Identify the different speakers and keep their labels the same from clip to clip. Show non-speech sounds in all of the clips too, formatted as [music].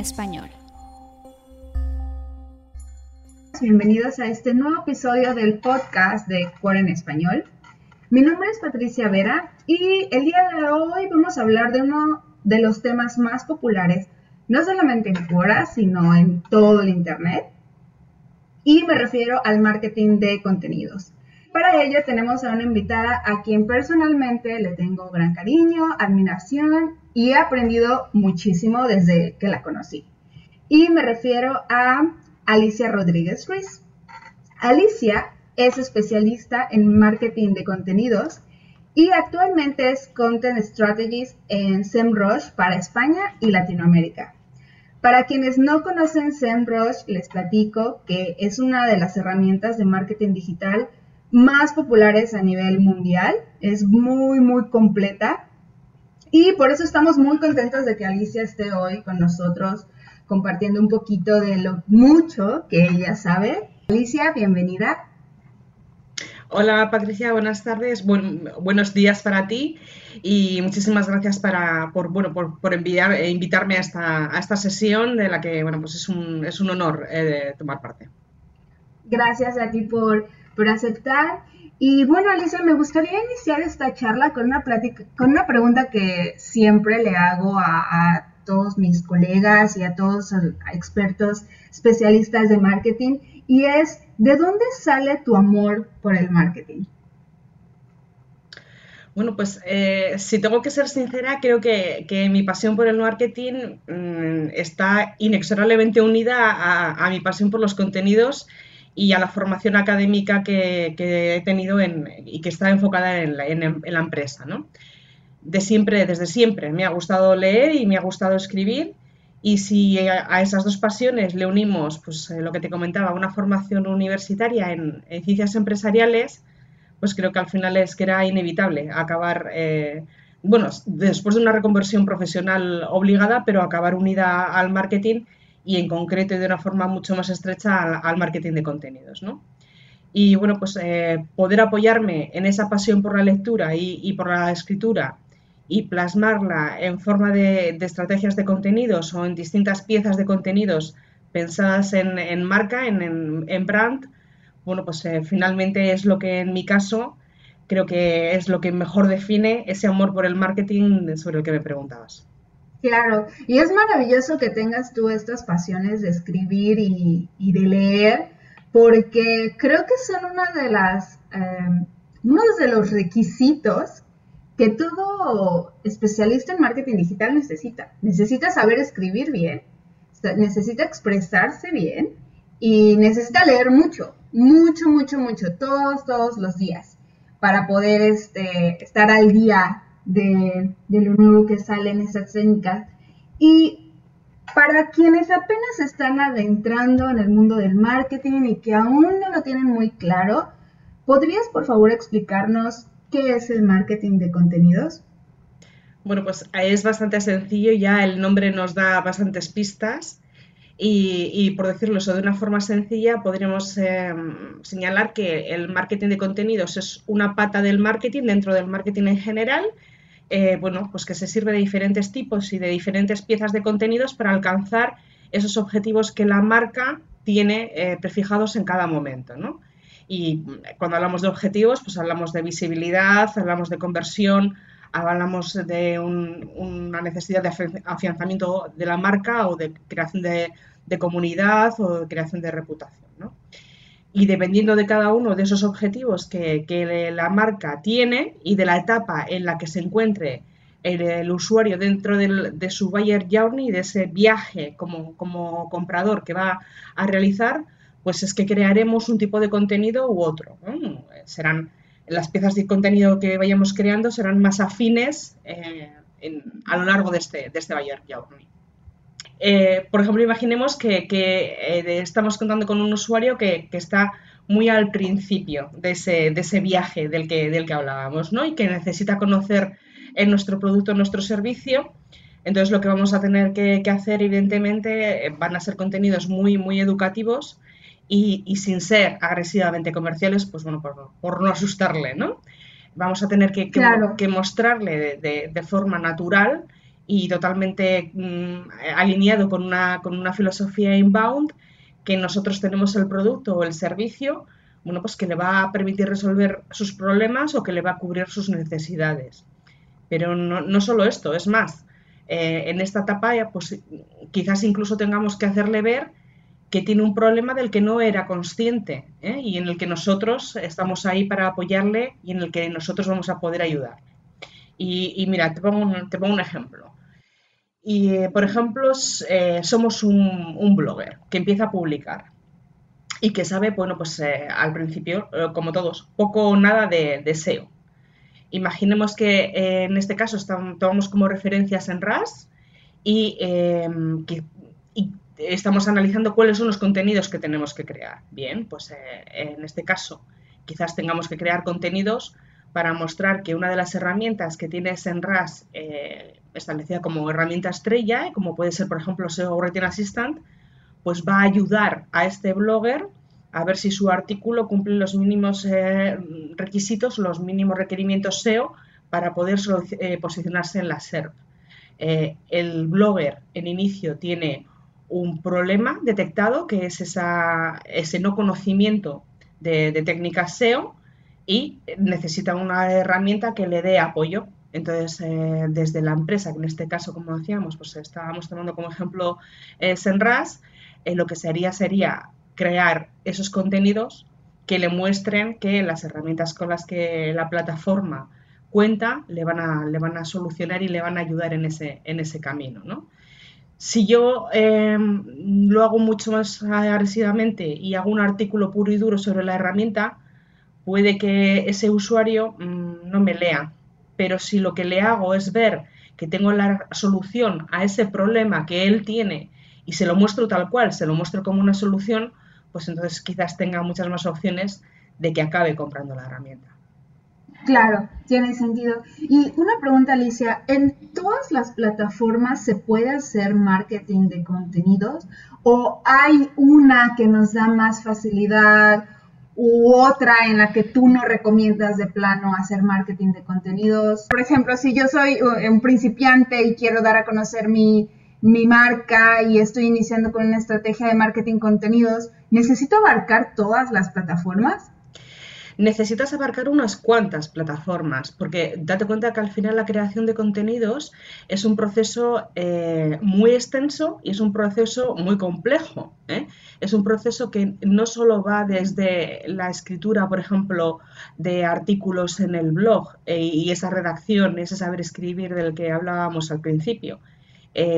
Speaker 1: Español.
Speaker 2: Bienvenidos a este nuevo episodio del podcast de Cora en español. Mi nombre es Patricia Vera y el día de hoy vamos a hablar de uno de los temas más populares, no solamente en Quora, sino en todo el Internet. Y me refiero al marketing de contenidos. Para ello tenemos a una invitada a quien personalmente le tengo gran cariño, admiración y he aprendido muchísimo desde que la conocí. Y me refiero a Alicia Rodríguez Ruiz. Alicia es especialista en marketing de contenidos y actualmente es Content Strategist en SEMrush para España y Latinoamérica. Para quienes no conocen SEMrush, les platico que es una de las herramientas de marketing digital más populares a nivel mundial. Es muy, muy completa. Y por eso estamos muy contentos de que Alicia esté hoy con nosotros compartiendo un poquito de lo mucho que ella sabe. Alicia, bienvenida.
Speaker 3: Hola Patricia, buenas tardes, buenos días para ti y muchísimas gracias para, por, bueno, por, enviar, eh, invitarme a esta, a esta, sesión de la que bueno, pues es, un, es un honor eh, tomar parte.
Speaker 2: Gracias a ti por por aceptar. Y bueno, Alicia, me gustaría iniciar esta charla con una, plática, con una pregunta que siempre le hago a, todos mis colegas y a todos los expertos especialistas de marketing, y es, ¿de dónde sale tu amor por el marketing?
Speaker 3: Bueno, pues eh, si tengo que ser sincera, creo que, mi pasión por el marketing mm, está inexorablemente unida a, mi pasión por los contenidos y a la formación académica que, he tenido y que está enfocada en la, empresa. ¿no? De siempre, desde siempre, me ha gustado leer y me ha gustado escribir. Y si a, esas dos pasiones le unimos, pues eh, lo que te comentaba, una formación universitaria en, ciencias empresariales, pues creo que al final es que era inevitable acabar, eh, bueno, después de una reconversión profesional obligada, pero acabar unida al marketing y en concreto y de una forma mucho más estrecha al, marketing de contenidos. ¿no? Y bueno, pues eh, poder apoyarme en esa pasión por la lectura y, por la escritura y plasmarla en forma de, estrategias de contenidos o en distintas piezas de contenidos pensadas en, marca, en, brand, bueno, pues eh, finalmente es lo que en mi caso creo que es lo que mejor define ese amor por el marketing sobre el que me preguntabas.
Speaker 2: Claro, y es maravilloso que tengas tú estas pasiones de escribir y, de leer, porque creo que son una de las, em, uno de los requisitos que todo especialista en marketing digital necesita. Necesita saber escribir bien, necesita expresarse bien y necesita leer mucho, mucho, mucho, mucho, todos, todos los días, para poder este, estar al día de, lo nuevo que sale en esas técnicas. Y para quienes apenas están adentrando en el mundo del marketing y que aún no lo tienen muy claro, ¿podrías por favor explicarnos qué es el marketing de contenidos?
Speaker 3: Bueno, pues es bastante sencillo, ya el nombre nos da bastantes pistas y, por decirlo de una forma sencilla, podríamos em, señalar que el marketing de contenidos es una pata del marketing dentro del marketing en general eh, bueno, pues que se sirve de diferentes tipos y de diferentes piezas de contenidos para alcanzar esos objetivos que la marca tiene eh, prefijados en cada momento, ¿no? Y cuando hablamos de objetivos, pues hablamos de visibilidad, hablamos de conversión, hablamos de una necesidad de afianzamiento de la marca o de creación de, comunidad o de creación de reputación, ¿no? Y dependiendo de cada uno de esos objetivos que, la marca tiene y de la etapa en la que se encuentre el, usuario dentro de su buyer journey, de ese viaje como, como, comprador que va a realizar, pues es que crearemos un tipo de contenido u otro. Serán las piezas de contenido que vayamos creando serán más afines eh, a lo largo de este, de este buyer journey. Eh, por ejemplo, imaginemos que, eh, estamos contando con un usuario que, está muy al principio de ese, viaje del que, del que hablábamos, ¿no? Y que necesita conocer en nuestro producto, en nuestro servicio. Entonces, lo que vamos a tener que, hacer, evidentemente, eh, van a ser contenidos muy, muy educativos y, sin ser agresivamente comerciales, pues bueno, por, no asustarle, ¿no? Vamos a tener que, mostrarle de, de forma natural y totalmente mm, alineado con una, con una filosofía inbound, que nosotros tenemos el producto o el servicio, bueno, pues que le va a permitir resolver sus problemas o que le va a cubrir sus necesidades. Pero no, no solo esto, es más, eh, en esta etapa pues quizás incluso tengamos que hacerle ver que tiene un problema del que no era consciente ¿eh? y en el que nosotros estamos ahí para apoyarle y en el que nosotros vamos a poder ayudar. Y, mira, te pongo, un, te pongo un ejemplo. Y, eh, por ejemplo, somos un, blogger que empieza a publicar y que sabe, bueno, pues al principio, como todos, poco o nada de, de SEO. Imaginemos que eh, en este caso tomamos como referencias en RAS em, y, estamos analizando cuáles son los contenidos que tenemos que crear. Bien, pues eh, en este caso quizás tengamos que crear contenidos para mostrar que una de las herramientas que tienes en RAS eh, establecida como herramienta estrella, como puede ser por ejemplo SEO Writing Assistant, pues va a ayudar a este blogger a ver si su artículo cumple los mínimos eh, requisitos, los mínimos requerimientos SEO para poder eh, posicionarse en la SERP. Eh, el blogger en inicio tiene un problema detectado, que es ese no conocimiento de, técnicas SEO y necesita una herramienta que le dé apoyo. Entonces, desde la empresa, que en este caso, como decíamos, pues estábamos tomando como ejemplo Senras, lo que se haría sería crear esos contenidos que le muestren que las herramientas con las que la plataforma cuenta le van a, le van a solucionar y le van a ayudar en ese, en ese camino. ¿no? Si yo em, lo hago mucho más agresivamente y hago un artículo puro y duro sobre la herramienta, puede que ese usuario mm, no me lea. Pero si lo que le hago es ver que tengo la solución a ese problema que él tiene y se lo muestro tal cual, se lo muestro como una solución, pues entonces quizás tenga muchas más opciones de que acabe comprando la herramienta.
Speaker 2: Claro, tiene sentido. Y una pregunta, Alicia, ¿en todas las plataformas se puede hacer marketing de contenidos o hay una que nos da más facilidad u otra en la que tú no recomiendas de plano hacer marketing de contenidos? Por ejemplo, si yo soy un principiante y quiero dar a conocer mi, mi marca y estoy iniciando con una estrategia de marketing contenidos, ¿necesito abarcar todas las plataformas?
Speaker 3: Necesitas abarcar unas cuantas plataformas, porque date cuenta que al final la creación de contenidos es un proceso eh, muy extenso y es un proceso muy complejo. ¿eh? Es un proceso que no solo va desde la escritura, por ejemplo, de artículos en el blog eh, y esa redacción, ese saber escribir del que hablábamos al principio,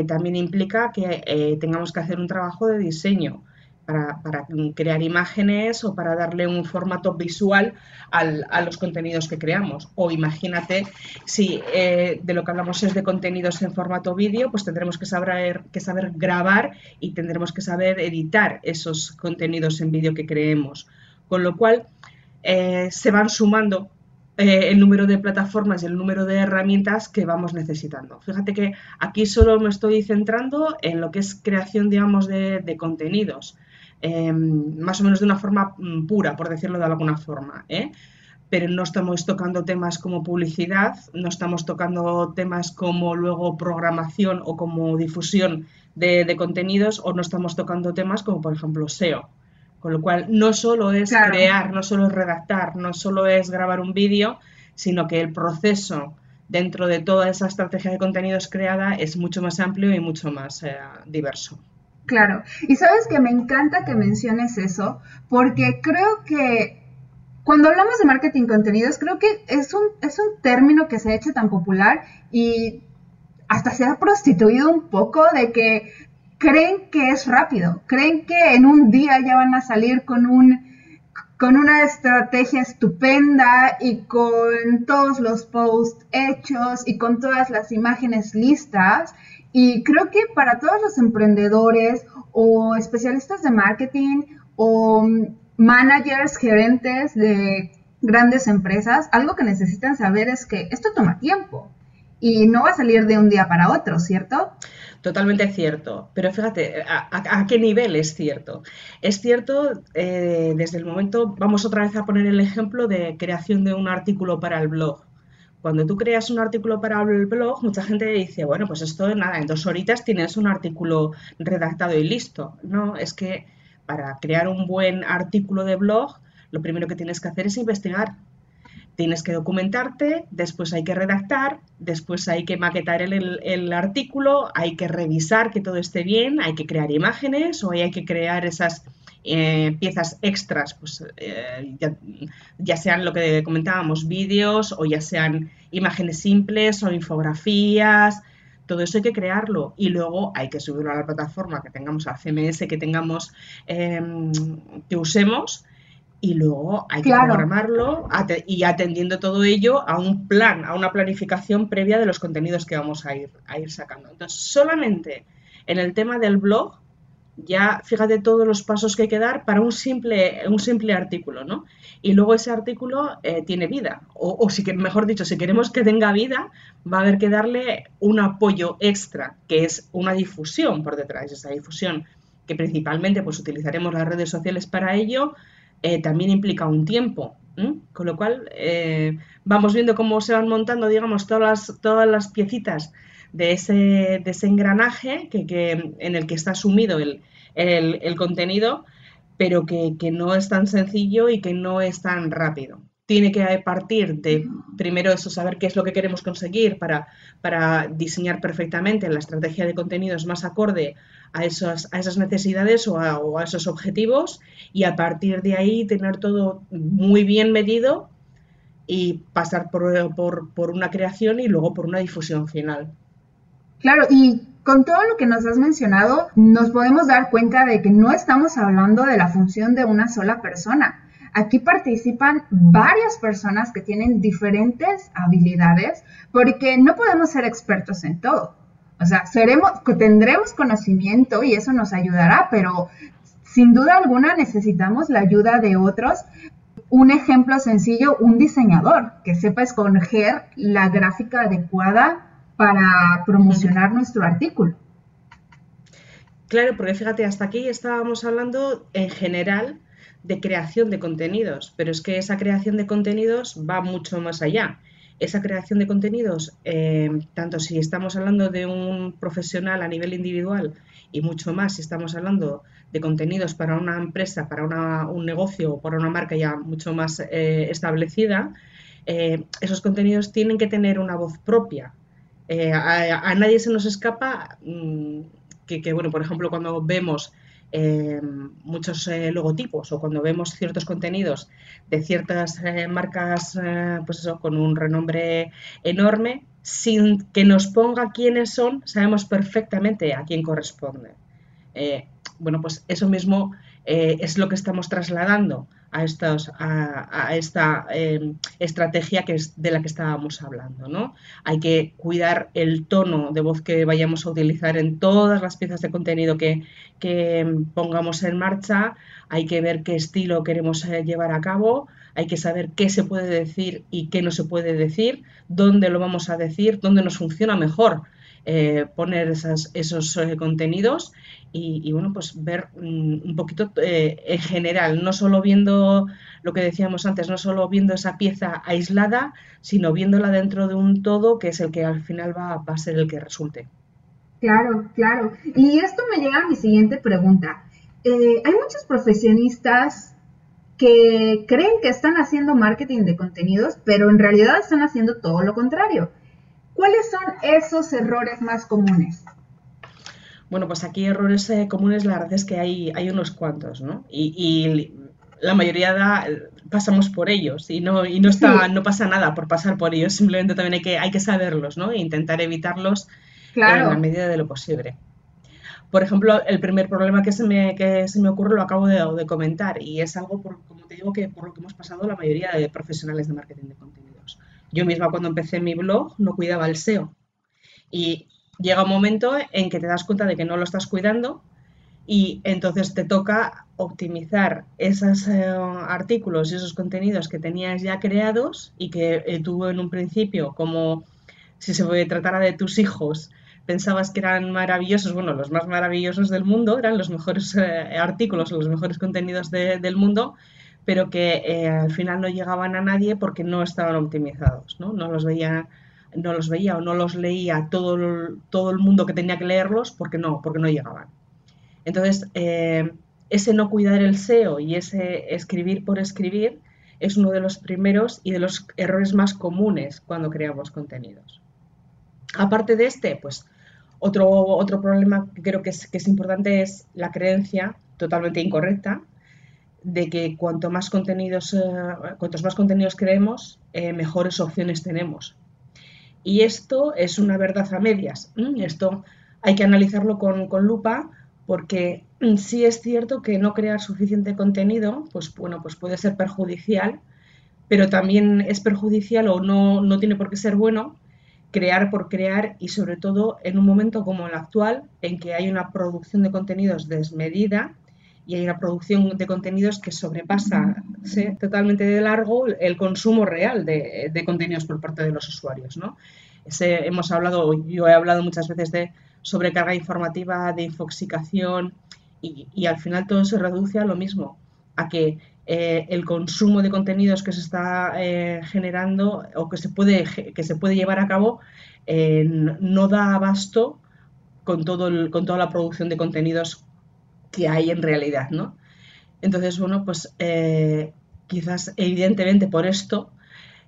Speaker 3: también implica que tengamos que hacer un trabajo de diseño para, crear imágenes o para darle un formato visual a los contenidos que creamos. O imagínate si eh, de lo que hablamos es de contenidos en formato vídeo, pues tendremos que saber, que saber grabar y tendremos que saber editar esos contenidos en vídeo que creemos. Con lo cual se van sumando eh, el número de plataformas y el número de herramientas que vamos necesitando. Fíjate que aquí solo me estoy centrando en lo que es creación, digamos, de, contenidos, em, más o menos de una forma mm, pura, por decirlo de alguna forma. ¿eh? pero no estamos tocando temas como publicidad, no estamos tocando temas como luego programación o como difusión de contenidos, o no estamos tocando temas como por ejemplo SEO. Con lo cual, no solo es crear, no solo es redactar, no solo es grabar un vídeo, sino que el proceso dentro de toda esa estrategia de contenidos creada es mucho más amplio y mucho más eh, diverso.
Speaker 2: Claro, y sabes que me encanta que menciones eso, porque creo que cuando hablamos de marketing contenidos, creo que es un, es un término que se ha hecho tan popular y hasta se ha prostituido un poco de que creen que es rápido, creen que en un día ya van a salir con un con una estrategia estupenda y con todos los posts hechos y con todas las imágenes listas. Y creo que para todos los emprendedores o especialistas de marketing o managers, gerentes de grandes empresas, algo que necesitan saber es que esto toma tiempo y no va a salir de un día para otro, ¿cierto?
Speaker 3: Totalmente cierto, pero fíjate, ¿a, qué nivel es cierto? Es cierto eh, desde el momento, vamos otra vez a poner el ejemplo de creación de un artículo para el blog. cuando tú creas un artículo para el blog, mucha gente dice, bueno, pues esto nada, en dos horitas tienes un artículo redactado y listo. No, es que para crear un buen artículo de blog, lo primero que tienes que hacer es investigar. Tienes que documentarte, después hay que redactar, después hay que maquetar el, artículo, hay que revisar que todo esté bien, hay que crear imágenes o hay que crear esas eh, piezas extras, pues eh, ya, sean lo que comentábamos, vídeos o ya sean imágenes simples o infografías, todo eso hay que crearlo. Y luego hay que subirlo a la plataforma que tengamos, al CMS que tengamos, em, que usemos y luego hay que programarlo y atendiendo todo ello a un plan, a una planificación previa de los contenidos que vamos a ir, a ir sacando. Entonces, solamente en el tema del blog ya fíjate todos los pasos que hay que dar para un simple, un simple artículo, ¿no? Y luego ese artículo eh, tiene vida, o, si que, mejor dicho, si queremos que tenga vida, va a haber que darle un apoyo extra, que es una difusión por detrás, esa difusión que principalmente pues utilizaremos las redes sociales para ello, eh, también implica un tiempo, con lo cual eh, vamos viendo cómo se van montando, digamos, todas las, todas las piecitas de ese, de ese engranaje que, en el que está sumido el, contenido, pero que, no es tan sencillo y que no es tan rápido. Tiene que partir de primero eso, saber qué es lo que queremos conseguir para, para diseñar perfectamente la estrategia de contenidos más acorde a, esos, a esas necesidades o a, o a esos objetivos y a partir de ahí tener todo muy bien medido y pasar por, por, por, una creación y luego por una difusión final.
Speaker 2: Claro, y con todo lo que nos has mencionado, nos podemos dar cuenta de que no estamos hablando de la función de una sola persona. Aquí participan varias personas que tienen diferentes habilidades porque no podemos ser expertos en todo. O sea, seremos, tendremos conocimiento y eso nos ayudará, pero sin duda alguna necesitamos la ayuda de otros. Un ejemplo sencillo, un diseñador que sepa escoger la gráfica adecuada para promocionar nuestro artículo.
Speaker 3: Claro, porque fíjate, hasta aquí estábamos hablando en general de creación de contenidos, pero es que esa creación de contenidos va mucho más allá. Esa creación de contenidos, eh, tanto si estamos hablando de un profesional a nivel individual y mucho más si estamos hablando de contenidos para una empresa, para un negocio o para una marca ya mucho más eh, establecida, eh, esos contenidos tienen que tener una voz propia, a, nadie se nos escapa mm, que, bueno, por ejemplo, cuando vemos eh, muchos eh, logotipos o cuando vemos ciertos contenidos de ciertas marcas, pues eso, con un renombre enorme, sin que nos ponga quiénes son, sabemos perfectamente a quién corresponde. bueno, pues eso mismo es lo que estamos trasladando a, estos, a, esta em, estrategia que es de la que estábamos hablando. ¿no? Hay que cuidar el tono de voz que vayamos a utilizar en todas las piezas de contenido que, em, pongamos en marcha, hay que ver qué estilo queremos eh, llevar a cabo, hay que saber qué se puede decir y qué no se puede decir, dónde lo vamos a decir, dónde nos funciona mejor. Eh, poner esos eh, contenidos y, bueno, pues ver un poquito eh, en general, no solo viendo lo que decíamos antes, no solo viendo esa pieza aislada, sino viéndola dentro de un todo que es el que al final va, a ser el que resulte.
Speaker 2: Claro, claro. Y esto me llega a mi siguiente pregunta. Eh, hay muchos profesionistas que creen que están haciendo marketing de contenidos, pero en realidad están haciendo todo lo contrario. ¿Cuáles son esos errores más comunes?
Speaker 3: Bueno, pues aquí errores eh, comunes la verdad es que hay, hay unos cuantos, ¿no? Y, la mayoría da, pasamos por ellos y no, y no, está, no pasa nada por pasar por ellos, simplemente también hay que, hay que saberlos, ¿no? E intentar evitarlos en la medida de lo posible. Por ejemplo, el primer problema que se me, que se me ocurre lo acabo de, comentar y es algo, por, como te digo, que por lo que hemos pasado la mayoría de profesionales de marketing de contenidos. Yo misma cuando empecé mi blog no cuidaba el SEO y llega un momento en que te das cuenta de que no lo estás cuidando y entonces te toca optimizar esos eh, artículos y esos contenidos que tenías ya creados y que eh, tú en un principio, como si se tratara de tus hijos, pensabas que eran maravillosos, bueno, los más maravillosos del mundo, eran los mejores eh, artículos los mejores contenidos del mundo, pero que eh, al final no llegaban a nadie porque no estaban optimizados, ¿no? No los veía, no los veía o no los leía todo el, todo el mundo que tenía que leerlos porque no, porque no llegaban. Entonces, eh, ese no cuidar el SEO y ese escribir por escribir es uno de los primeros y de los errores más comunes cuando creamos contenidos. Aparte de este, pues otro, otro problema que creo que es, que es importante es la creencia totalmente incorrecta de que cuanto más contenidos, eh, cuantos más contenidos creemos, eh, mejores opciones tenemos. Y esto es una verdad a medias. Esto hay que analizarlo con, con lupa porque sí es cierto que no crear suficiente contenido, pues bueno, pues puede ser perjudicial, pero también es perjudicial o no, no tiene por qué ser bueno crear por crear y sobre todo en un momento como el actual en que hay una producción de contenidos desmedida y hay una producción de contenidos que sobrepasa totalmente de largo el consumo real de, contenidos por parte de los usuarios. ¿no? hemos hablado, yo he hablado muchas veces de sobrecarga informativa, de infoxicación y, al final todo se reduce a lo mismo, a que eh, el consumo de contenidos que se está eh, generando o que se puede, que se puede llevar a cabo eh, no da abasto con, todo con toda la producción de contenidos que hay en realidad, ¿no? Entonces, bueno, pues quizás evidentemente por esto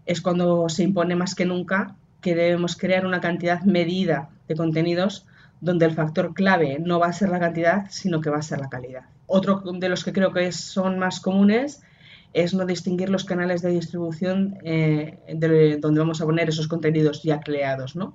Speaker 3: es cuando se impone más que nunca que debemos crear una cantidad medida de contenidos donde el factor clave no va a ser la cantidad, sino que va a ser la calidad. Otro de los que creo que son más comunes es no distinguir los canales de distribución eh, donde vamos a poner esos contenidos ya creados, ¿no?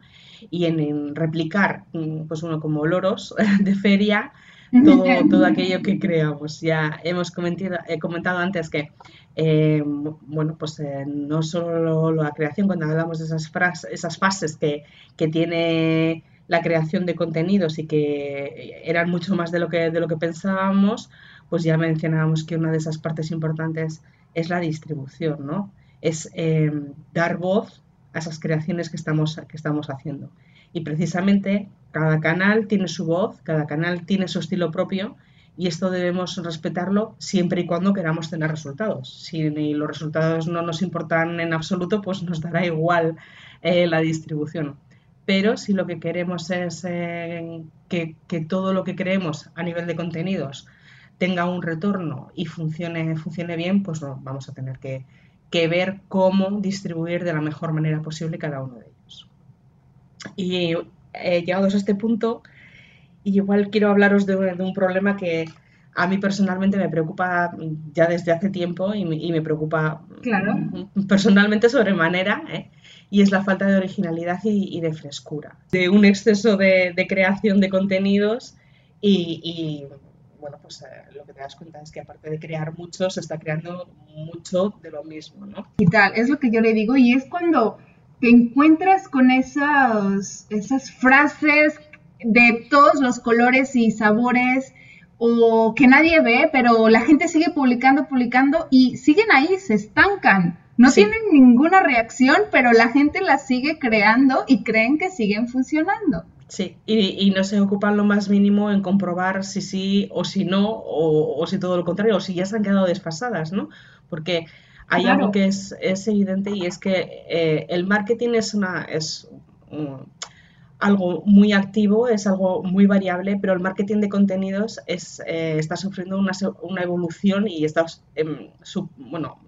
Speaker 3: Y en, replicar, mm, pues uno como loros [laughs] de feria, todo, [laughs] todo aquello que creamos. Ya hemos comentado, he comentado antes que, eh, bueno, pues eh, no solo la creación, cuando hablamos de esas, esas fases que, que tiene la creación de contenidos y que eran mucho más de lo que, de lo que pensábamos, pues ya mencionábamos que una de esas partes importantes es la distribución, ¿no? Es em, dar voz a esas creaciones que estamos, que estamos haciendo. Y precisamente cada canal tiene su voz, cada canal tiene su estilo propio y esto debemos respetarlo siempre y cuando queramos tener resultados. Si los resultados no nos importan en absoluto, pues nos dará igual eh, la distribución pero si lo que queremos es eh, que, todo lo que creemos a nivel de contenidos tenga un retorno y funcione, funcione bien, pues vamos a tener que, ver cómo distribuir de la mejor manera posible cada uno de ellos. Y eh, llegados a este punto, igual quiero hablaros de, un problema que a mí personalmente me preocupa ya desde hace tiempo y me, preocupa personalmente sobremanera. ¿eh? y es la falta de originalidad y, de frescura, de un exceso de, creación de contenidos y, bueno, pues eh, lo que te das cuenta es que aparte de crear mucho, se está creando mucho de lo mismo, ¿no?
Speaker 2: Y tal, es lo que yo le digo y es cuando te encuentras con esas, esas frases de todos los colores y sabores o que nadie ve, pero la gente sigue publicando, publicando y siguen ahí, se estancan. No tienen ninguna reacción, pero la gente las sigue creando y creen que siguen funcionando.
Speaker 3: Sí, y, no se ocupan lo más mínimo en comprobar si sí o si no, o, si todo lo contrario, o si ya se han quedado desfasadas, ¿no? Porque hay algo que es, evidente y es que eh, el marketing es, una, es algo muy activo, es algo muy variable, pero el marketing de contenidos es, eh, está sufriendo una, una, evolución y está, eh, bueno,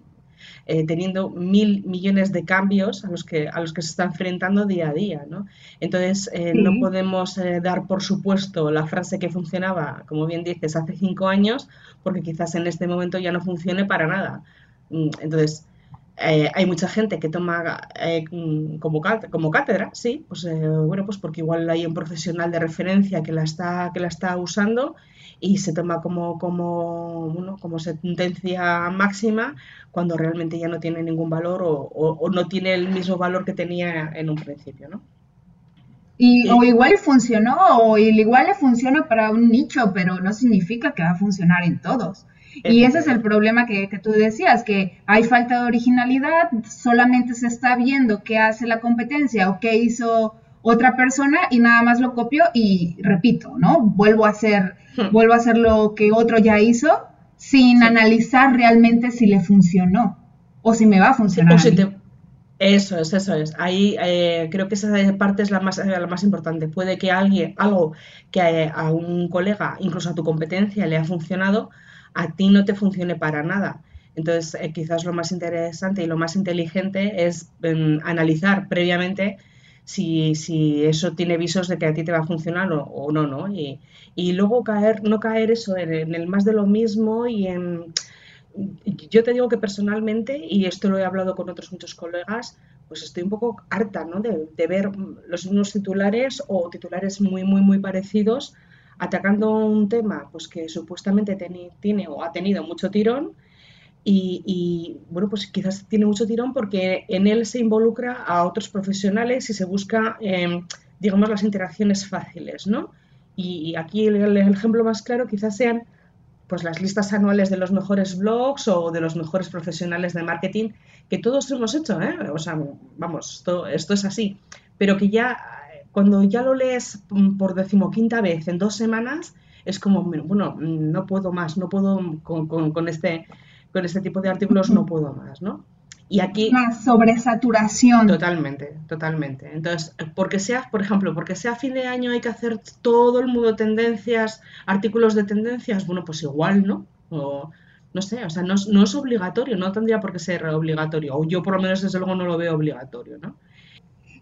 Speaker 3: eh, teniendo mil millones de cambios a los, que, a los que se está enfrentando día a día. ¿no? Entonces, eh, no podemos dar por supuesto la frase que funcionaba, como bien dices, hace cinco años, porque quizás en este momento ya no funcione para nada. Mm, entonces, hay mucha gente que toma mm, como, como cátedra, sí, pues bueno, pues porque igual hay un profesional de referencia que la está, que la está usando y se toma como, como, como sentencia máxima cuando realmente ya no tiene ningún valor o, no tiene el mismo valor que tenía en un principio, ¿no?
Speaker 2: Y, o igual funcionó, o igual le funciona para un nicho, pero no significa que va a funcionar en todos. Y ese es el problema que, que, tú decías, que hay falta de originalidad, solamente se está viendo qué hace la competencia o qué hizo otra persona y nada más lo copio y repito, ¿no? Vuelvo a hacer, hmm. vuelvo a hacer lo que otro ya hizo sin analizar realmente si le funcionó o si me va a funcionar.
Speaker 3: Eso es, eso es. Ahí eh, creo que esa parte es la más, la más importante. Puede que alguien, algo que a, un colega, incluso a tu competencia, le ha funcionado, a ti no te funcione para nada. Entonces, eh, quizás lo más interesante y lo más inteligente es em, analizar previamente si, si, eso tiene visos de que a ti te va a funcionar o, no, ¿no? Y, y, luego caer, no caer eso en, el más de lo mismo y. Yo te digo que personalmente, y esto lo he hablado con otros muchos colegas, pues estoy un poco harta, ¿no? De, de ver los mismos titulares o titulares muy, muy, muy parecidos atacando un tema pues que supuestamente tiene o ha tenido mucho tirón y, bueno, pues quizás tiene mucho tirón porque en él se involucra a otros profesionales y se busca, em, digamos, las interacciones fáciles, ¿no? Y, aquí el, ejemplo más claro quizás sean pues las listas anuales de los mejores blogs o de los mejores profesionales de marketing que todos hemos hecho, ¿eh? O sea, vamos, esto, esto es así, pero que ya cuando ya lo lees por decimoquinta vez en dos semanas, es como, bueno, no puedo más, no puedo con, con este con este tipo de artículos no puedo más, ¿no?
Speaker 2: Y aquí... Una sobresaturación.
Speaker 3: Totalmente, totalmente. Entonces, porque sea, por ejemplo, porque sea fin de año hay que hacer todo el mundo tendencias, artículos de tendencias, bueno, pues igual, ¿no? O, no sé, o sea, no, no, es obligatorio, no tendría por qué ser obligatorio, o yo por lo menos desde luego no lo veo obligatorio, ¿no?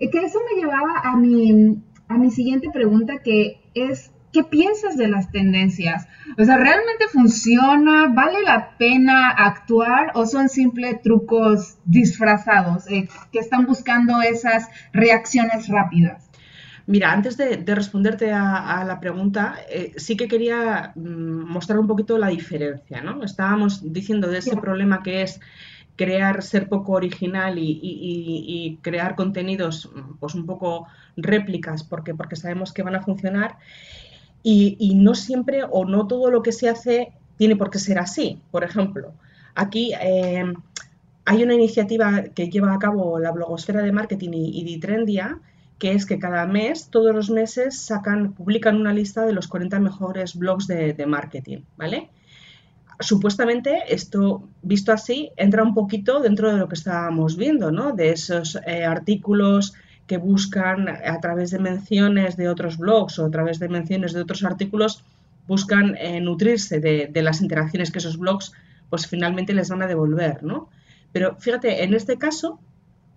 Speaker 2: Que eso me llevaba a mi, a mi siguiente pregunta, que es ¿Qué piensas de las tendencias? O sea, ¿realmente funciona? ¿Vale la pena actuar o son simples trucos disfrazados eh, que están buscando esas reacciones rápidas?
Speaker 3: Mira, antes de, responderte a, la pregunta, eh, sí que quería mm, mostrar un poquito la diferencia, ¿no? Estábamos diciendo de ese problema que es crear, ser poco original y, crear contenidos pues un poco réplicas porque, porque sabemos que van a funcionar y, no siempre o no todo lo que se hace tiene por qué ser así. Por ejemplo, aquí eh, hay una iniciativa que lleva a cabo la blogosfera de marketing y, Ditrendia, que es que cada mes, todos los meses, sacan, publican una lista de los 40 mejores blogs de, marketing, ¿vale? Supuestamente esto, visto así, entra un poquito dentro de lo que estábamos viendo, ¿no? De esos eh, artículos que buscan a través de menciones de otros blogs o a través de menciones de otros artículos, buscan eh, nutrirse de, las interacciones que esos blogs pues finalmente les van a devolver, ¿no? Pero fíjate, en este caso,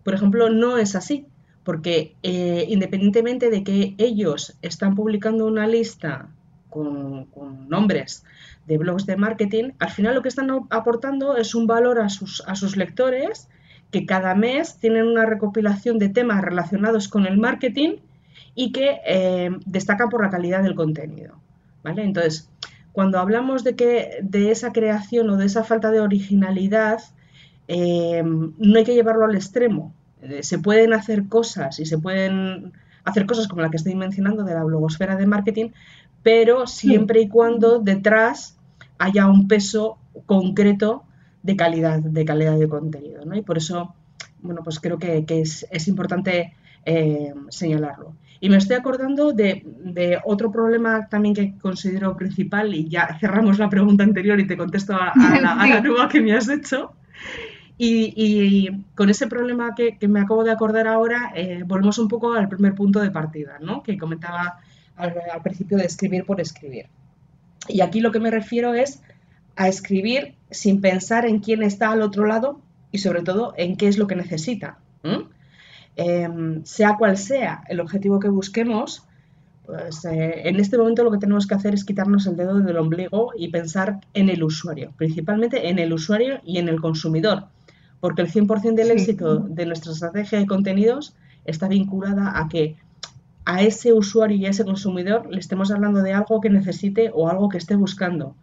Speaker 3: por ejemplo, no es así, porque eh, independientemente de que ellos están publicando una lista con, con, nombres de blogs de marketing, al final lo que están aportando es un valor a sus, a sus lectores que cada mes tienen una recopilación de temas relacionados con el marketing y que eh, destacan por la calidad del contenido. ¿vale? Entonces, cuando hablamos de, que, de esa creación o de esa falta de originalidad, eh, no hay que llevarlo al extremo. Eh, se pueden hacer cosas y se pueden hacer cosas como la que estoy mencionando de la blogosfera de marketing, pero siempre y cuando detrás haya un peso concreto de calidad, de calidad de contenido, ¿no? Y por eso, bueno, pues creo que, es, importante eh, señalarlo. Y me estoy acordando de, otro problema también que considero principal, y ya cerramos la pregunta anterior y te contesto a, la, [laughs] nueva que me has hecho. Y, con ese problema que, me acabo de acordar ahora, eh, volvemos un poco al primer punto de partida, ¿no? que comentaba al, al, principio de escribir por escribir. Y aquí lo que me refiero es a escribir sin pensar en quién está al otro lado y sobre todo en qué es lo que necesita. Em, sea cual sea el objetivo que busquemos, pues eh, en este momento lo que tenemos que hacer es quitarnos el dedo del ombligo y pensar en el usuario, principalmente en el usuario y en el consumidor, porque el 100% del éxito de nuestra estrategia de contenidos está vinculada a que a ese usuario y a ese consumidor le estemos hablando de algo que necesite o algo que esté buscando.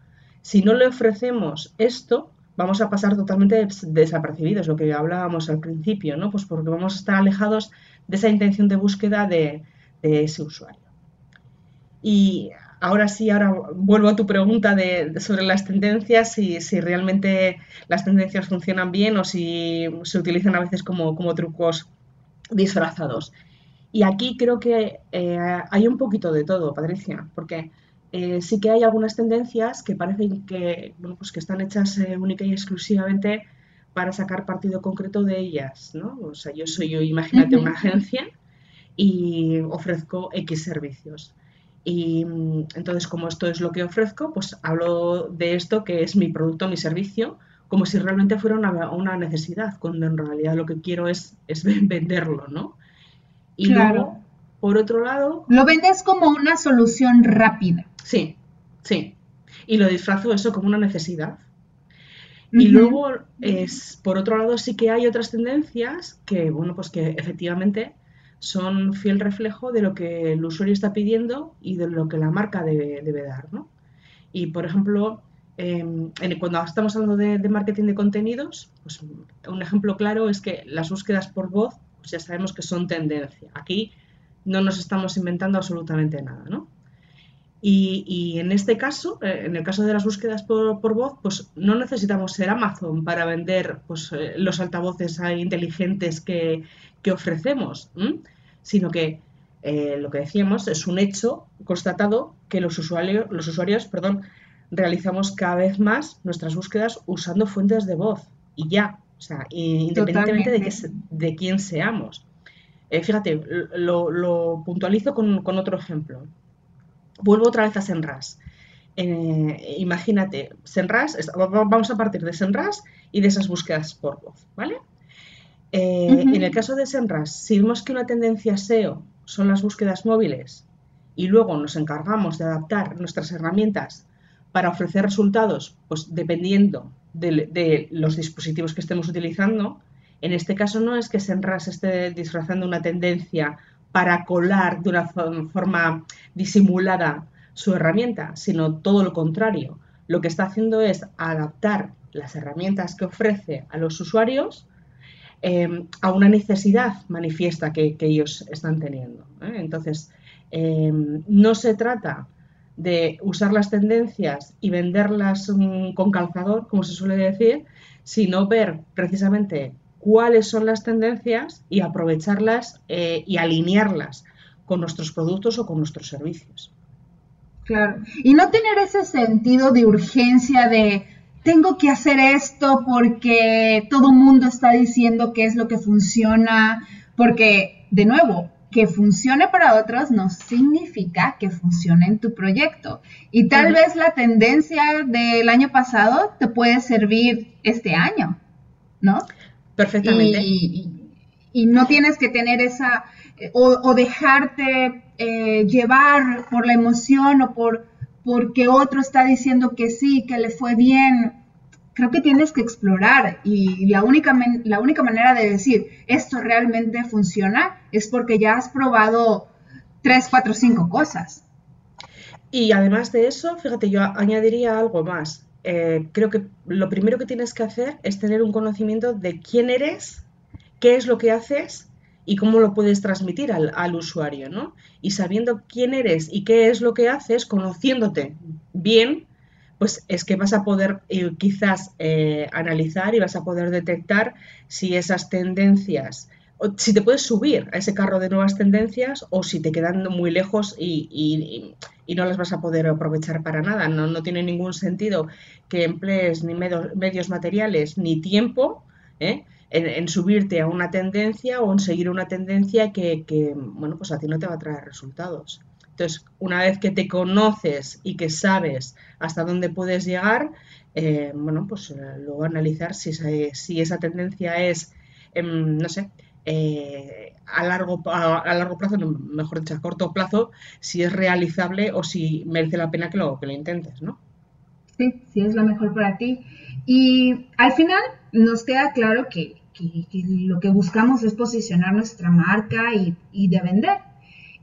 Speaker 3: Si no le ofrecemos esto, vamos a pasar totalmente desapercibidos, lo que hablábamos al principio, ¿no? Pues porque vamos a estar alejados de esa intención de búsqueda de, ese usuario. Y ahora sí, ahora vuelvo a tu pregunta sobre las tendencias, y si realmente las tendencias funcionan bien o si se utilizan a veces como, trucos disfrazados. Y aquí creo que eh, hay un poquito de todo, Patricia, porque eh, sí que hay algunas tendencias que parecen que, bueno, pues que están hechas eh, única y exclusivamente para sacar partido concreto de ellas, ¿no? O sea, yo soy, yo, imagínate, una agencia y ofrezco X servicios. Y mm, entonces, como esto es lo que ofrezco, pues hablo de esto que es mi producto, mi servicio, como si realmente fuera una, necesidad, cuando en realidad lo que quiero es, es [laughs] venderlo, ¿no? Y luego, por otro lado...
Speaker 2: Lo vendes como una solución rápida.
Speaker 3: Sí, sí. Y lo disfrazo eso como una necesidad. Y luego, es, por otro lado, sí que hay otras tendencias que, bueno, pues que efectivamente son fiel reflejo de lo que el usuario está pidiendo y de lo que la marca debe, dar, ¿no? Y, por ejemplo, em, cuando estamos hablando de, marketing de contenidos, pues un ejemplo claro es que las búsquedas por voz, pues ya sabemos que son tendencia. Aquí no nos estamos inventando absolutamente nada, ¿no? Y, en este caso, eh, en el caso de las búsquedas por, voz, pues no necesitamos ser Amazon para vender pues, eh, los altavoces inteligentes que, ofrecemos, sino que eh, lo que decíamos es un hecho constatado que los usuarios, los usuarios perdón, realizamos cada vez más nuestras búsquedas usando fuentes de voz y ya, o sea, independientemente de, que, de quién seamos. fíjate, lo, puntualizo con, con otro ejemplo. Vuelvo otra vez a Senras. Eh, imagínate, Senras, vamos a partir de Senras y de esas búsquedas por voz, ¿vale? Eh, en el caso de Senras, si vemos que una tendencia SEO son las búsquedas móviles y luego nos encargamos de adaptar nuestras herramientas para ofrecer resultados, pues dependiendo de, los dispositivos que estemos utilizando, en este caso no es que Senras esté disfrazando una tendencia para colar de una forma disimulada su herramienta, sino todo lo contrario. Lo que está haciendo es adaptar las herramientas que ofrece a los usuarios em, a una necesidad manifiesta que, ellos están teniendo. ¿eh? Entonces, em, no se trata de usar las tendencias y venderlas mm, con calzador, como se suele decir, sino ver precisamente cuáles son las tendencias y aprovecharlas eh, y alinearlas con nuestros productos o con nuestros servicios.
Speaker 2: Claro, y no tener ese sentido de urgencia de tengo que hacer esto porque todo el mundo está diciendo que es lo que funciona, porque de nuevo, que funcione para otros no significa que funcione en tu proyecto. Y tal vez la tendencia del año pasado te puede servir este año, ¿no?
Speaker 3: Perfectamente.
Speaker 2: Y, no tienes que tener esa, eh, o, dejarte eh, llevar por la emoción o por porque otro está diciendo que sí, que le fue bien. Creo que tienes que explorar y la única, la única manera de decir esto realmente funciona es porque ya has probado tres, cuatro, cinco cosas.
Speaker 3: Y además de eso, fíjate, yo añadiría algo más. Eh, creo que lo primero que tienes que hacer es tener un conocimiento de quién eres, qué es lo que haces y cómo lo puedes transmitir al, usuario, ¿no? Y sabiendo quién eres y qué es lo que haces, conociéndote bien, pues es que vas a poder eh, quizás eh, analizar y vas a poder detectar si esas tendencias si te puedes subir a ese carro de nuevas tendencias o si te quedan muy lejos y, no las vas a poder aprovechar para nada. No, no tiene ningún sentido que emplees ni medios materiales ni tiempo ¿eh? en, subirte a una tendencia o en seguir una tendencia que, bueno, pues a ti no te va a traer resultados. Entonces, una vez que te conoces y que sabes hasta dónde puedes llegar, eh, bueno, pues eh, luego analizar si, esa tendencia es, em, no sé, eh, a, largo, a, largo plazo, mejor dicho, a corto plazo, si es realizable o si merece la pena que lo, que lo intentes, ¿no?
Speaker 2: Sí, sí es lo mejor para ti. Y al final nos queda claro que, lo que buscamos es posicionar nuestra marca y, de vender.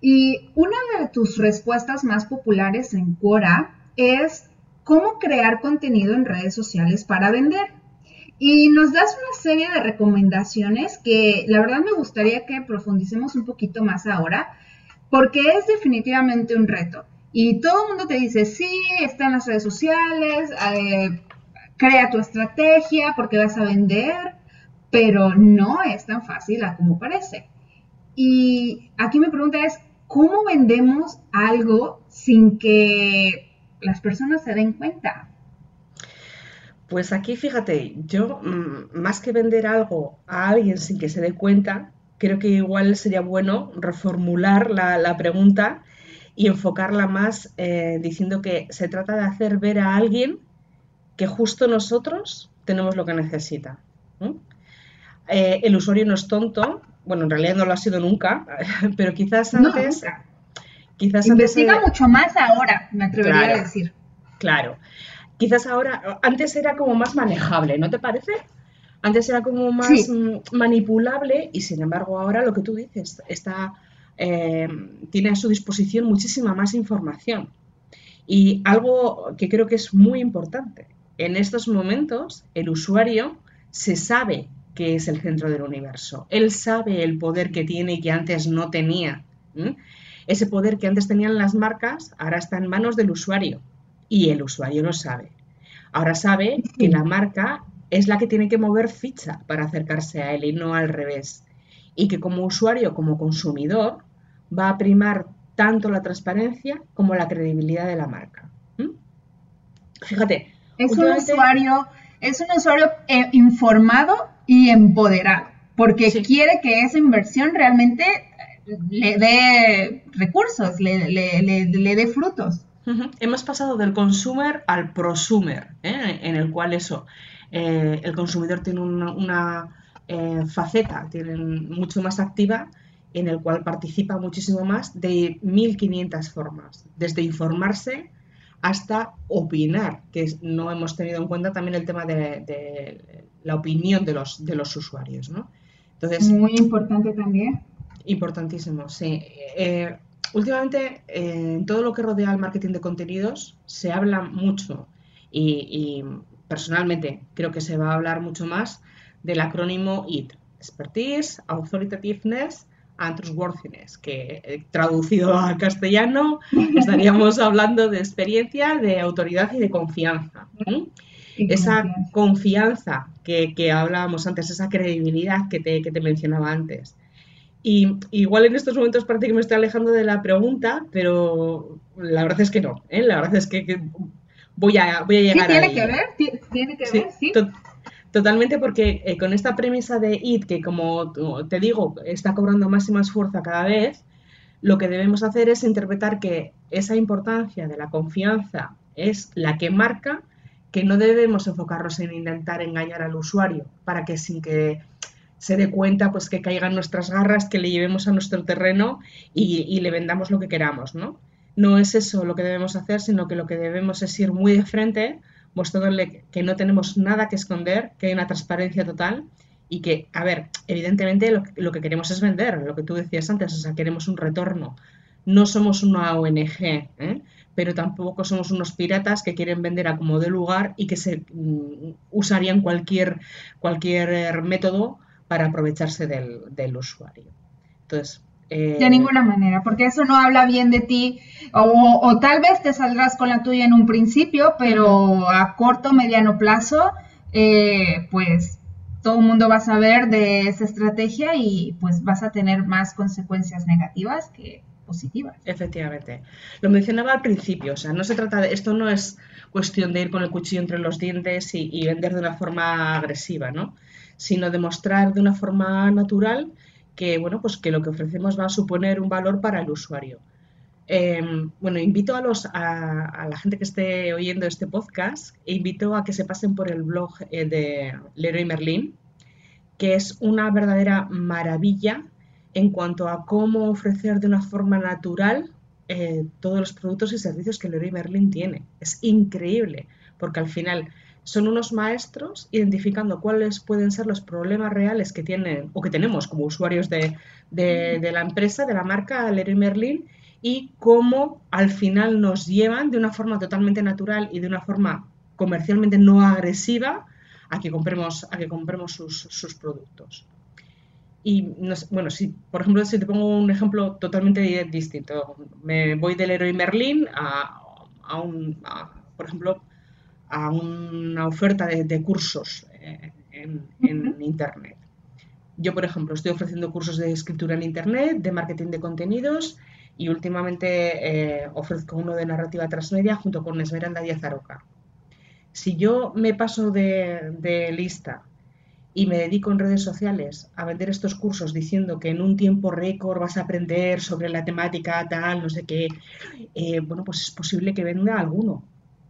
Speaker 2: Y una de tus respuestas más populares en Quora es cómo crear contenido en redes sociales para vender. Y nos das una serie de recomendaciones que la verdad me gustaría que profundicemos un poquito más ahora, porque es definitivamente un reto. Y todo el mundo te dice, sí, está en las redes sociales, eh, crea tu estrategia porque vas a vender, pero no es tan fácil como parece. Y aquí mi pregunta es, ¿cómo vendemos algo sin que las personas se den cuenta?
Speaker 3: Pues aquí fíjate, yo mm, más que vender algo a alguien sin que se dé cuenta, creo que igual sería bueno reformular la, pregunta y enfocarla más eh, diciendo que se trata de hacer ver a alguien que justo nosotros tenemos lo que necesita. Eh, el usuario no es tonto, bueno, en realidad no lo ha sido nunca, [laughs] pero quizás antes...
Speaker 2: Quizás Investiga mucho más ahora, me atrevería a decir.
Speaker 3: Claro. Quizás ahora, antes era como más manejable, ¿no te parece? Antes era como más manipulable y sin embargo ahora lo que tú dices está, eh, tiene a su disposición muchísima más información. Y algo que creo que es muy importante, en estos momentos el usuario se sabe que es el centro del universo. Él sabe el poder que tiene y que antes no tenía. Ese poder que antes tenían las marcas ahora está en manos del usuario y el usuario lo sabe. Ahora sabe que la marca es la que tiene que mover ficha para acercarse a él y no al revés. Y que como usuario, como consumidor, va a primar tanto la transparencia como la credibilidad de la marca. Fíjate.
Speaker 2: Es un usuario, es un usuario eh, informado y empoderado, porque quiere que esa inversión realmente eh, le dé recursos, le, le, dé frutos.
Speaker 3: Hemos pasado del consumer al prosumer, ¿eh? en el cual eso, eh, el consumidor tiene una, faceta tiene mucho más activa, en el cual participa muchísimo más de 1500 formas, desde informarse hasta opinar, que no hemos tenido en cuenta también el tema de, la opinión de los, de los usuarios. ¿no?
Speaker 2: Entonces, Muy importante también.
Speaker 3: Importantísimo, sí. Eh, últimamente, en todo lo que rodea al marketing de contenidos, se habla mucho y, personalmente creo que se va a hablar mucho más del acrónimo IT, Expertise, Authoritativeness and Trustworthiness, que eh, traducido al castellano [laughs] estaríamos hablando de experiencia, de autoridad y de confianza esa confianza que, hablábamos antes, esa credibilidad que te, mencionaba antes. Y igual en estos momentos parece que me estoy alejando de la pregunta, pero la verdad es que no. ¿eh? La verdad es que, voy, a, voy a llegar
Speaker 2: sí, tiene que ver, tiene que ver, sí.
Speaker 3: totalmente porque eh, con esta premisa de IT, que como te digo, está cobrando más y más fuerza cada vez, lo que debemos hacer es interpretar que esa importancia de la confianza es la que marca que no debemos enfocarnos en intentar engañar al usuario para que sin que se dé cuenta, pues que caigan nuestras garras, que le llevemos a nuestro terreno y, le vendamos lo que queramos, ¿no? No es eso lo que debemos hacer, sino que lo que debemos es ir muy de frente, mostrándole que no tenemos nada que esconder, que hay una transparencia total y que, a ver, evidentemente lo, lo que queremos es vender, lo que tú decías antes, o sea, queremos un retorno. No somos una ONG, ¿eh? pero tampoco somos unos piratas que quieren vender a como de lugar y que se mm, usarían cualquier, cualquier eh, método para aprovecharse del, usuario. Entonces,
Speaker 2: de eh, ninguna manera, porque eso no habla bien de ti, o, tal vez te saldrás con la tuya en un principio, pero a corto, mediano plazo, pues todo el mundo va a saber de esa estrategia y pues vas a tener más consecuencias negativas que
Speaker 3: Efectivamente. Lo mencionaba al principio, o sea, no se trata de, esto no es cuestión de ir con el cuchillo entre los dientes y, vender de una forma agresiva, ¿no? Sino demostrar de una forma natural que, bueno, pues que lo que ofrecemos va a suponer un valor para el usuario. Em, bueno, invito a, los, a, la gente que esté oyendo este podcast, e invito a que se pasen por el blog eh, de Leroy Merlin, que es una verdadera maravilla en cuanto a cómo ofrecer de una forma natural eh, todos los productos y servicios que Leroy Merlin tiene. Es increíble, porque al final son unos maestros identificando cuáles pueden ser los problemas reales que tienen o que tenemos como usuarios de, la empresa, de la marca Leroy Merlin, y cómo al final nos llevan de una forma totalmente natural y de una forma comercialmente no agresiva a que compremos, a que compremos sus productos. Y bueno, si, por ejemplo, si te pongo un ejemplo totalmente distinto, me voy del héroe Merlin a, un, por ejemplo, a una oferta de, cursos eh, en, Internet. Yo, por ejemplo, estoy ofreciendo cursos de escritura en Internet, de marketing de contenidos y últimamente eh, ofrezco uno de narrativa transmedia junto con Esmeralda Díaz Aroca. Si yo me paso de, lista y me dedico en redes sociales a vender estos cursos diciendo que en un tiempo récord vas a aprender sobre la temática tal, no sé qué, eh, bueno, pues es posible que venda alguno,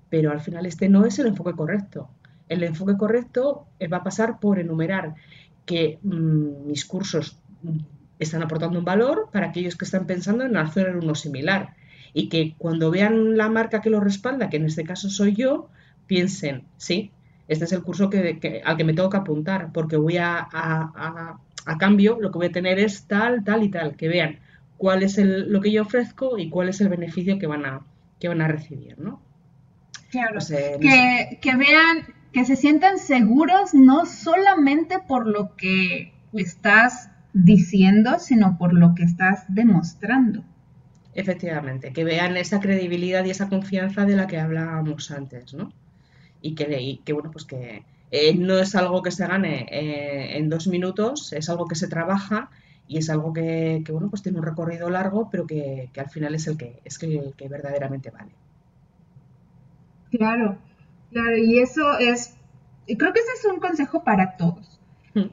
Speaker 3: pero al final este no es el enfoque correcto. El enfoque correcto eh, va a pasar por enumerar que mm, mis cursos están aportando un valor para aquellos que están pensando en hacer uno similar y que cuando vean la marca que lo respalda, que en este caso soy yo, piensen, sí, este es el curso que, al que me tengo que apuntar, porque voy a, a, cambio, lo que voy a tener es tal, tal y tal, que vean cuál es el, lo que yo ofrezco y cuál es el beneficio que van a, que van a recibir, ¿no?
Speaker 2: Claro, que, que vean, que se sientan seguros no solamente por lo que estás diciendo, sino por lo que estás demostrando.
Speaker 3: Efectivamente, que vean esa credibilidad y esa confianza de la que hablábamos antes, ¿no? Y que, que bueno, pues que eh, no es algo que se gane eh, en dos minutos, es algo que se trabaja y es algo que, bueno, pues tiene un recorrido largo, pero que, al final es el que, es el que verdaderamente vale.
Speaker 2: Claro, claro, y eso es, creo que ese es un consejo para todos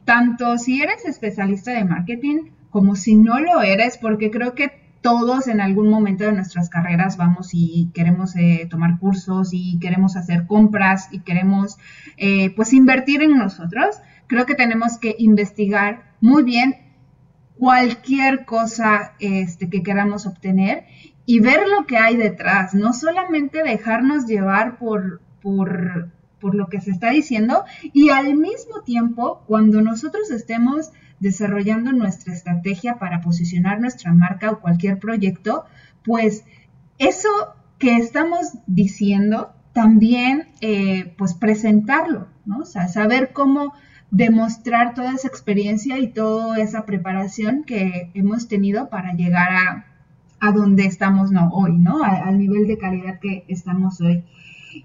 Speaker 2: tanto si eres especialista de marketing como si no lo eres, porque creo que todos en algún momento de nuestras carreras vamos y queremos eh, tomar cursos y queremos hacer compras y queremos eh, pues invertir en nosotros. Creo que tenemos que investigar muy bien cualquier cosa este, que queramos obtener y ver lo que hay detrás, no solamente dejarnos llevar por, por por lo que se está diciendo y al mismo tiempo, cuando nosotros estemos desarrollando nuestra estrategia para posicionar nuestra marca o cualquier proyecto, pues eso que estamos diciendo también eh, pues presentarlo, ¿no? Saber cómo demostrar toda esa experiencia y toda esa preparación que hemos tenido para llegar a, donde estamos hoy, ¿no? al nivel de calidad que estamos hoy.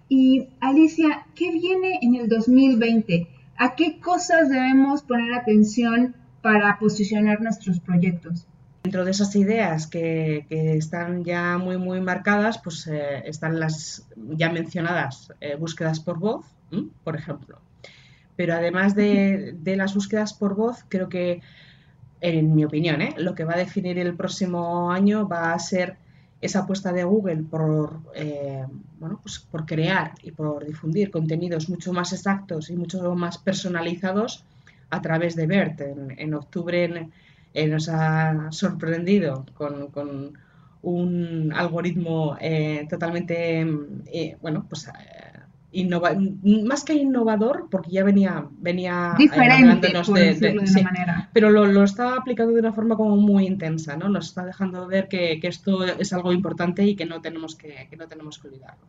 Speaker 2: Y Alicia, ¿qué viene en el 2020? ¿A qué cosas debemos poner atención para posicionar nuestros proyectos?
Speaker 3: Dentro de esas ideas que, están ya muy, muy marcadas, pues eh, están las ya mencionadas eh, búsquedas por voz, por ejemplo. Pero además de, las búsquedas por voz, creo que, en mi opinión, ¿eh? lo que va a definir el próximo año va a ser esa apuesta de Google por, bueno, pues por crear y por difundir contenidos mucho más exactos y mucho más personalizados a través de BERT. En, octubre nos ha sorprendido con, un algoritmo eh, totalmente, eh, bueno, pues más que innovador, porque ya venía, venía
Speaker 2: por de, de, de, manera.
Speaker 3: Pero lo, lo, está aplicando de una forma como muy intensa, ¿no? Nos está dejando ver que, que esto es algo importante y que no tenemos que, que no tenemos que olvidarlo.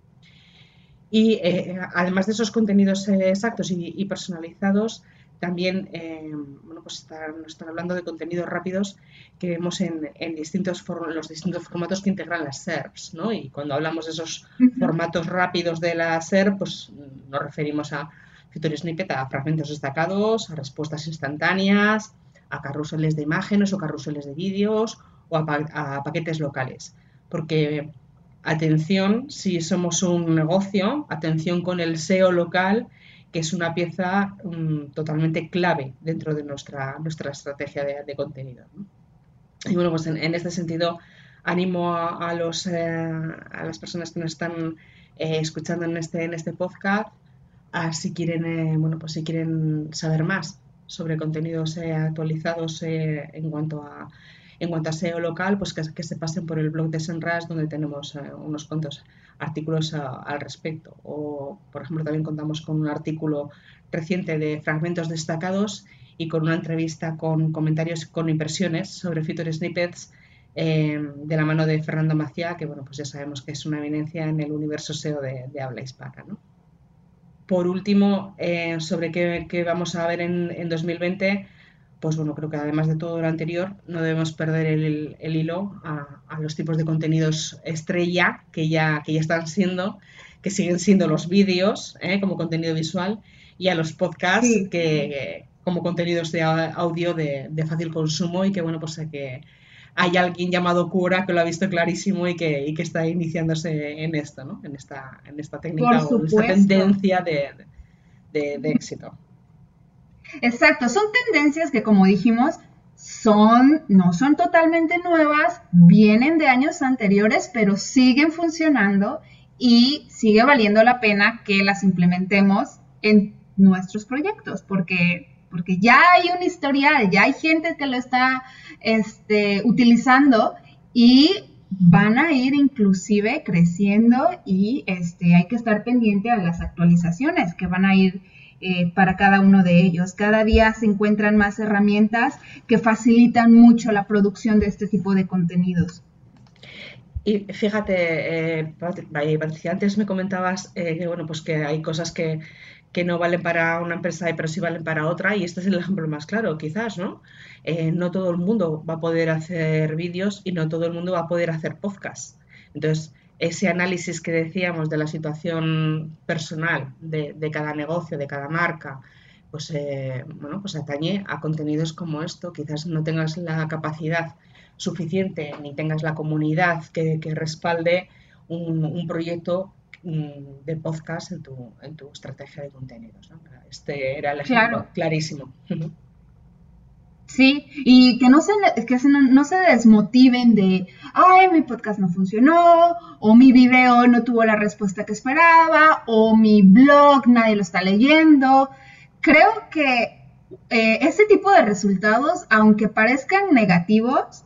Speaker 3: Y eh, además de esos contenidos eh, exactos y, y personalizados, también eh, bueno, pues están, están, hablando de contenidos rápidos que vemos en, en distintos los distintos formatos que integran las SERPs. ¿no? Y cuando hablamos de esos formatos rápidos de la SERP, pues nos referimos a Feature Snippet, a fragmentos destacados, a respuestas instantáneas, a carruseles de imágenes o carruseles de vídeos o a, a paquetes locales. Porque atención, si somos un negocio, atención con el SEO local que es una pieza mm, totalmente clave dentro de nuestra, nuestra estrategia de, contenido. Y bueno, pues en, este sentido animo a, los, eh, a las personas que nos están eh, escuchando en este, en este podcast a si quieren, eh, bueno, pues si quieren saber más sobre contenidos actualizados en cuanto a en cuanto a SEO local, pues que, se pasen por el blog de Senras, donde tenemos unos cuantos artículos al respecto. O, por ejemplo, también contamos con un artículo reciente de fragmentos destacados y con una entrevista con comentarios con impresiones sobre feature snippets eh, de la mano de Fernando Macía, que bueno, pues ya sabemos que es una eminencia en el universo SEO de, habla hispana. Por último, eh, sobre qué, vamos a ver en, en 2020, pues bueno, creo que además de todo lo anterior, no debemos perder el, hilo a, los tipos de contenidos estrella que ya, que ya están siendo, que siguen siendo los vídeos ¿eh? como contenido visual y a los podcasts que, como contenidos de audio de, fácil consumo y que bueno, pues hay que, hay alguien llamado Cura que lo ha visto clarísimo y que, y que está iniciándose en esto, ¿no? En esta, en esta técnica o en esta tendencia de, de, de éxito.
Speaker 2: Exacto, son tendencias que como dijimos, son, no son totalmente nuevas, vienen de años anteriores, pero siguen funcionando y sigue valiendo la pena que las implementemos en nuestros proyectos, porque, porque ya hay una historial, ya hay gente que lo está este, utilizando y van a ir inclusive creciendo y este, hay que estar pendiente a las actualizaciones que van a ir eh, para cada uno de ellos. Cada día se encuentran más herramientas que facilitan mucho la producción de este tipo de contenidos.
Speaker 3: Y fíjate, eh, Patricia, antes me comentabas eh, que, bueno, pues que hay cosas que, que, no valen para una empresa, pero sí valen para otra, y este es el ejemplo más claro, quizás, ¿no? no todo el mundo va a poder hacer vídeos y no todo el mundo va a poder hacer podcast. Entonces, ese análisis que decíamos de la situación personal de, cada negocio, de cada marca, pues, eh, bueno, pues atañe a contenidos como esto. Quizás no tengas la capacidad suficiente ni tengas la comunidad que, respalde un, proyecto mm, de podcast en tu, en tu estrategia de contenidos. Este era el ejemplo clarísimo.
Speaker 2: Sí, y que no se, que no, se desmotiven de, ay, mi podcast no funcionó, o mi video no tuvo la respuesta que esperaba, o mi blog nadie lo está leyendo. Creo que eh, ese tipo de resultados, aunque parezcan negativos,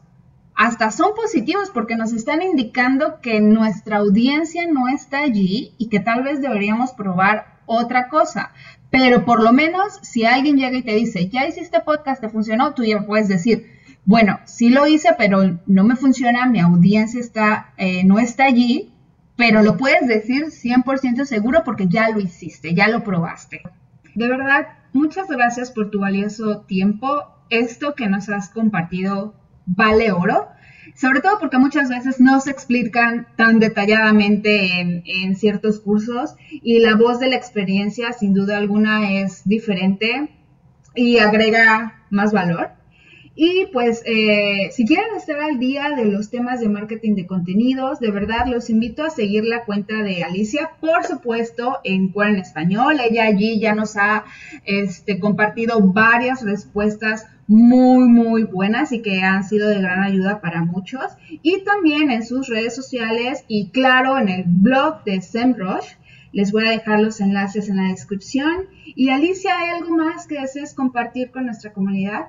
Speaker 2: hasta son positivos porque nos están indicando que nuestra audiencia no está allí y que tal vez deberíamos probar otra cosa. Pero por lo menos, si alguien llega y te dice, ya hiciste podcast, te funcionó, tú ya puedes decir, bueno, sí lo hice, pero no me funciona, mi audiencia está, eh, no está allí, pero lo puedes decir 100% seguro porque ya lo hiciste, ya lo probaste. De verdad, muchas gracias por tu valioso tiempo. Esto que nos has compartido vale oro sobre todo porque muchas veces no se explican tan detalladamente en, ciertos cursos y la voz de la experiencia sin duda alguna es diferente y agrega más valor. Y pues eh, si quieren estar al día de los temas de marketing de contenidos, de verdad los invito a seguir la cuenta de Alicia, por supuesto, en Cuera en Español. Ella allí ya nos ha este, compartido varias respuestas muy, muy buenas y que han sido de gran ayuda para muchos. Y también en sus redes sociales y claro, en el blog de SEMrush. Les voy a dejar los enlaces en la descripción. Y Alicia, ¿hay algo más que desees compartir con nuestra comunidad?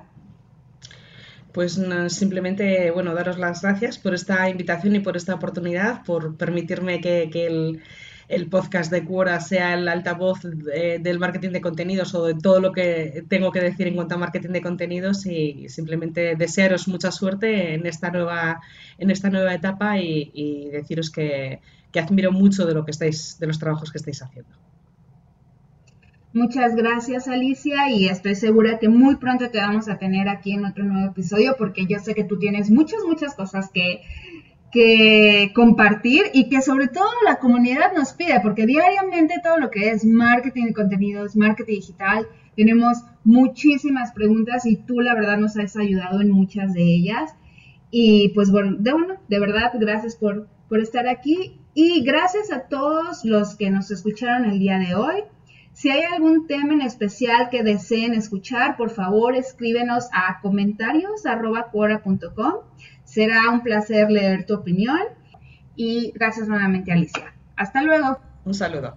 Speaker 3: Pues simplemente, bueno, daros las gracias por esta invitación y por esta oportunidad, por permitirme que, el, podcast de Quora sea el altavoz del marketing de contenidos o de todo lo que tengo que decir en cuanto a marketing de contenidos y simplemente desearos mucha suerte en esta nueva, en esta nueva etapa y, deciros que, que admiro mucho de lo que estáis, de los trabajos que estáis haciendo.
Speaker 2: Muchas gracias Alicia y estoy segura que muy pronto te vamos a tener aquí en otro nuevo episodio porque yo sé que tú tienes muchas, muchas cosas que, que compartir y que sobre todo la comunidad nos pide porque diariamente todo lo que es marketing de contenidos, marketing digital, tenemos muchísimas preguntas y tú la verdad nos has ayudado en muchas de ellas. Y pues bueno, de uno, de verdad, gracias por, por estar aquí y gracias a todos los que nos escucharon el día de hoy. Si hay algún tema en especial que deseen escuchar, por favor escríbenos a comentarios.com. Será un placer leer tu opinión y gracias nuevamente Alicia. Hasta luego.
Speaker 3: Un saludo.